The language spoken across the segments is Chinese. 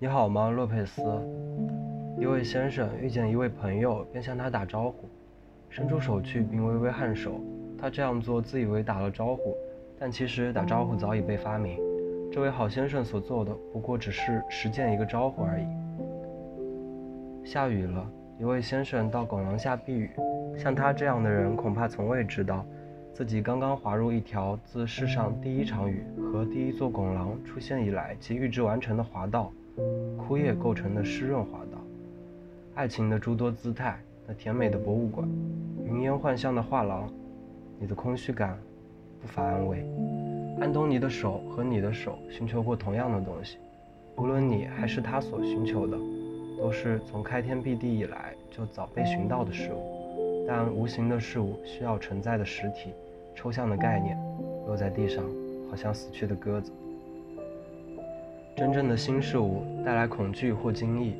你好吗，洛佩斯？一位先生遇见一位朋友，便向他打招呼，伸出手去并微微颔首。他这样做自以为打了招呼，但其实打招呼早已被发明。这位好先生所做的不过只是实践一个招呼而已。下雨了，一位先生到拱廊下避雨。像他这样的人，恐怕从未知道，自己刚刚滑入一条自世上第一场雨和第一座拱廊出现以来即预知完成的滑道。枯叶构成的湿润滑道，爱情的诸多姿态，那甜美的博物馆，云烟幻象的画廊，你的空虚感不乏安慰。安东尼的手和你的手寻求过同样的东西，无论你还是他所寻求的，都是从开天辟地以来就早被寻到的事物。但无形的事物需要存在的实体，抽象的概念，落在地上，好像死去的鸽子。真正的新事物带来恐惧或惊异，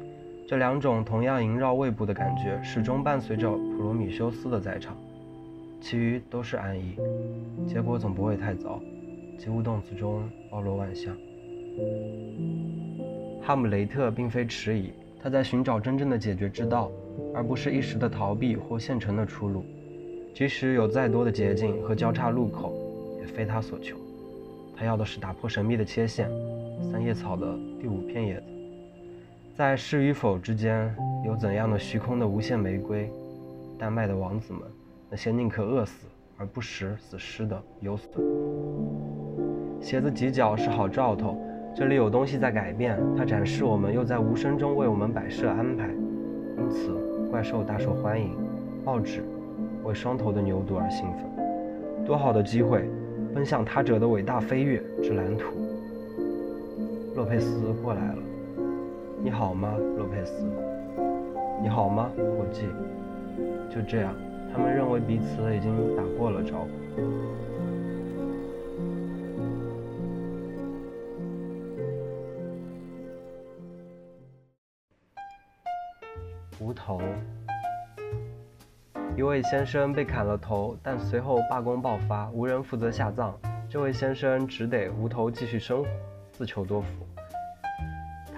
这两种同样萦绕胃部的感觉始终伴随着普罗米修斯的在场，其余都是安逸。结果总不会太糟。及物动词中包罗万象。哈姆雷特并非迟疑，他在寻找真正的解决之道，而不是一时的逃避或现成的出路。即使有再多的捷径和交叉路口，也非他所求。他要的是打破神秘的切线。三叶草的第五片叶子，在是与否之间有怎样的虚空的无限玫瑰？丹麦的王子们，那些宁可饿死而不食死尸的游隼。鞋子挤脚是好兆头，这里有东西在改变，它展示我们，又在无声中为我们摆设安排。因此，怪兽大受欢迎。报纸为双头的牛犊而兴奋。多好的机会，奔向他者的伟大飞跃之蓝图。洛佩斯过来了，你好吗，洛佩斯？你好吗，伙计？就这样，他们认为彼此已经打过了招呼。无头，一位先生被砍了头，但随后罢工爆发，无人负责下葬。这位先生只得无头继续生活。自求多福。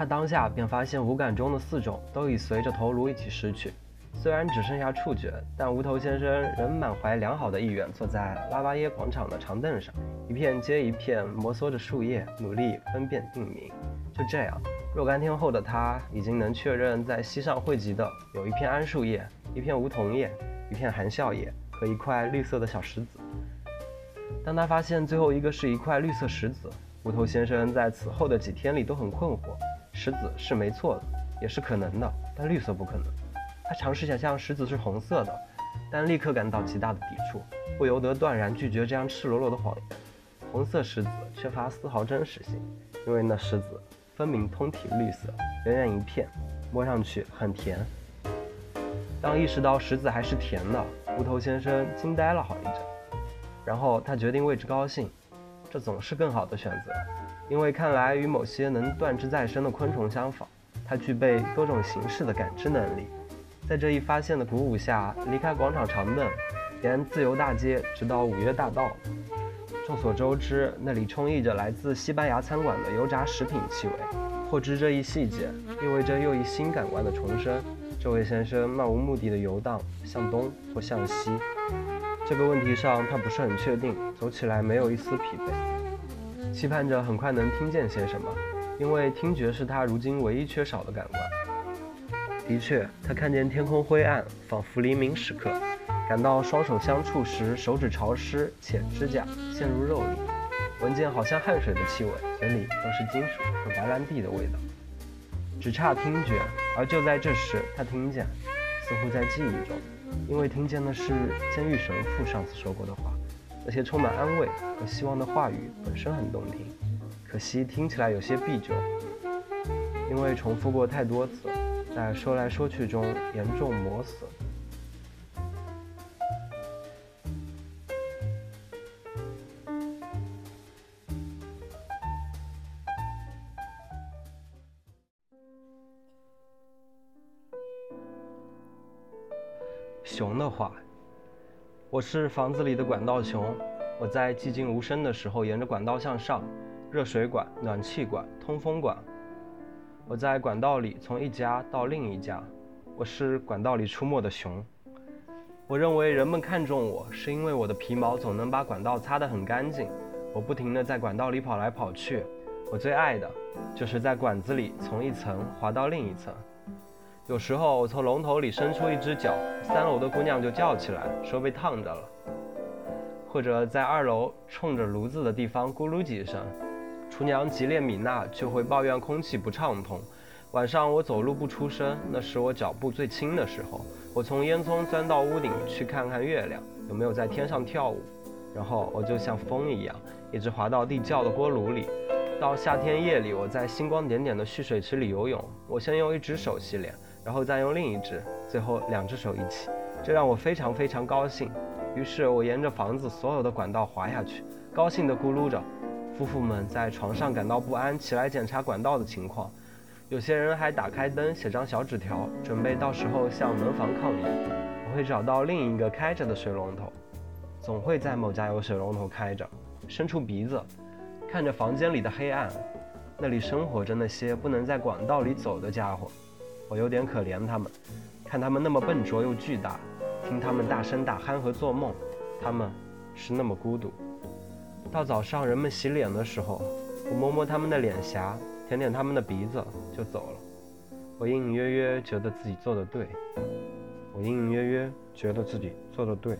他当下便发现五感中的四种都已随着头颅一起失去，虽然只剩下触觉，但无头先生仍满怀良好的意愿，坐在拉巴耶广场的长凳上，一片接一片摩挲着树叶，努力分辨地名。就这样，若干天后的他已经能确认，在西上汇集的有一片桉树叶、一片梧桐叶、一片含笑叶和一块绿色的小石子。当他发现最后一个是一块绿色石子。无头先生在此后的几天里都很困惑。石子是没错的，也是可能的，但绿色不可能。他尝试想象石子是红色的，但立刻感到极大的抵触，不由得断然拒绝这样赤裸裸的谎言。红色石子缺乏丝毫真实性，因为那石子分明通体绿色，圆圆一片，摸上去很甜。当意识到石子还是甜的，无头先生惊呆了好一阵，然后他决定为之高兴。这总是更好的选择，因为看来与某些能断肢再生的昆虫相仿，它具备多种形式的感知能力。在这一发现的鼓舞下，离开广场长凳，沿自由大街直到五月大道。众所周知，那里充溢着来自西班牙餐馆的油炸食品气味。获知这一细节，意味着又一新感官的重生。这位先生漫无目的的游荡，向东或向西。这个问题上，他不是很确定，走起来没有一丝疲惫，期盼着很快能听见些什么，因为听觉是他如今唯一缺少的感官。的确，他看见天空灰暗，仿佛黎明时刻，感到双手相触时手指潮湿，且指甲陷入肉里，闻见好像汗水的气味，嘴里都是金属和白兰地的味道。只差听觉，而就在这时，他听见，似乎在记忆中。因为听见的是监狱神父上次说过的话，那些充满安慰和希望的话语本身很动听，可惜听起来有些闭久，因为重复过太多次，在说来说去中严重磨损。熊的话，我是房子里的管道熊。我在寂静无声的时候，沿着管道向上，热水管、暖气管、通风管，我在管道里从一家到另一家，我是管道里出没的熊。我认为人们看重我是因为我的皮毛总能把管道擦得很干净。我不停地在管道里跑来跑去，我最爱的就是在管子里从一层滑到另一层。有时候我从龙头里伸出一只脚，三楼的姑娘就叫起来说被烫着了。或者在二楼冲着炉子的地方咕噜几声，厨娘吉列米娜就会抱怨空气不畅通。晚上我走路不出声，那是我脚步最轻的时候。我从烟囱钻到屋顶去看看月亮有没有在天上跳舞，然后我就像风一样，一直滑到地窖的锅炉里。到夏天夜里，我在星光点点的蓄水池里游泳。我先用一只手洗脸，然后再用另一只，最后两只手一起，这让我非常非常高兴。于是我沿着房子所有的管道滑下去，高兴地咕噜着。夫妇们在床上感到不安，起来检查管道的情况。有些人还打开灯，写张小纸条，准备到时候向门房抗议。我会找到另一个开着的水龙头，总会在某家有水龙头开着。伸出鼻子，看着房间里的黑暗，那里生活着那些不能在管道里走的家伙。我有点可怜他们，看他们那么笨拙又巨大，听他们大声打鼾和做梦，他们是那么孤独。到早上人们洗脸的时候，我摸摸他们的脸颊。舔舔他们的鼻子就走了，我隐隐约约觉得自己做的对，我隐隐约约觉得自己做的对。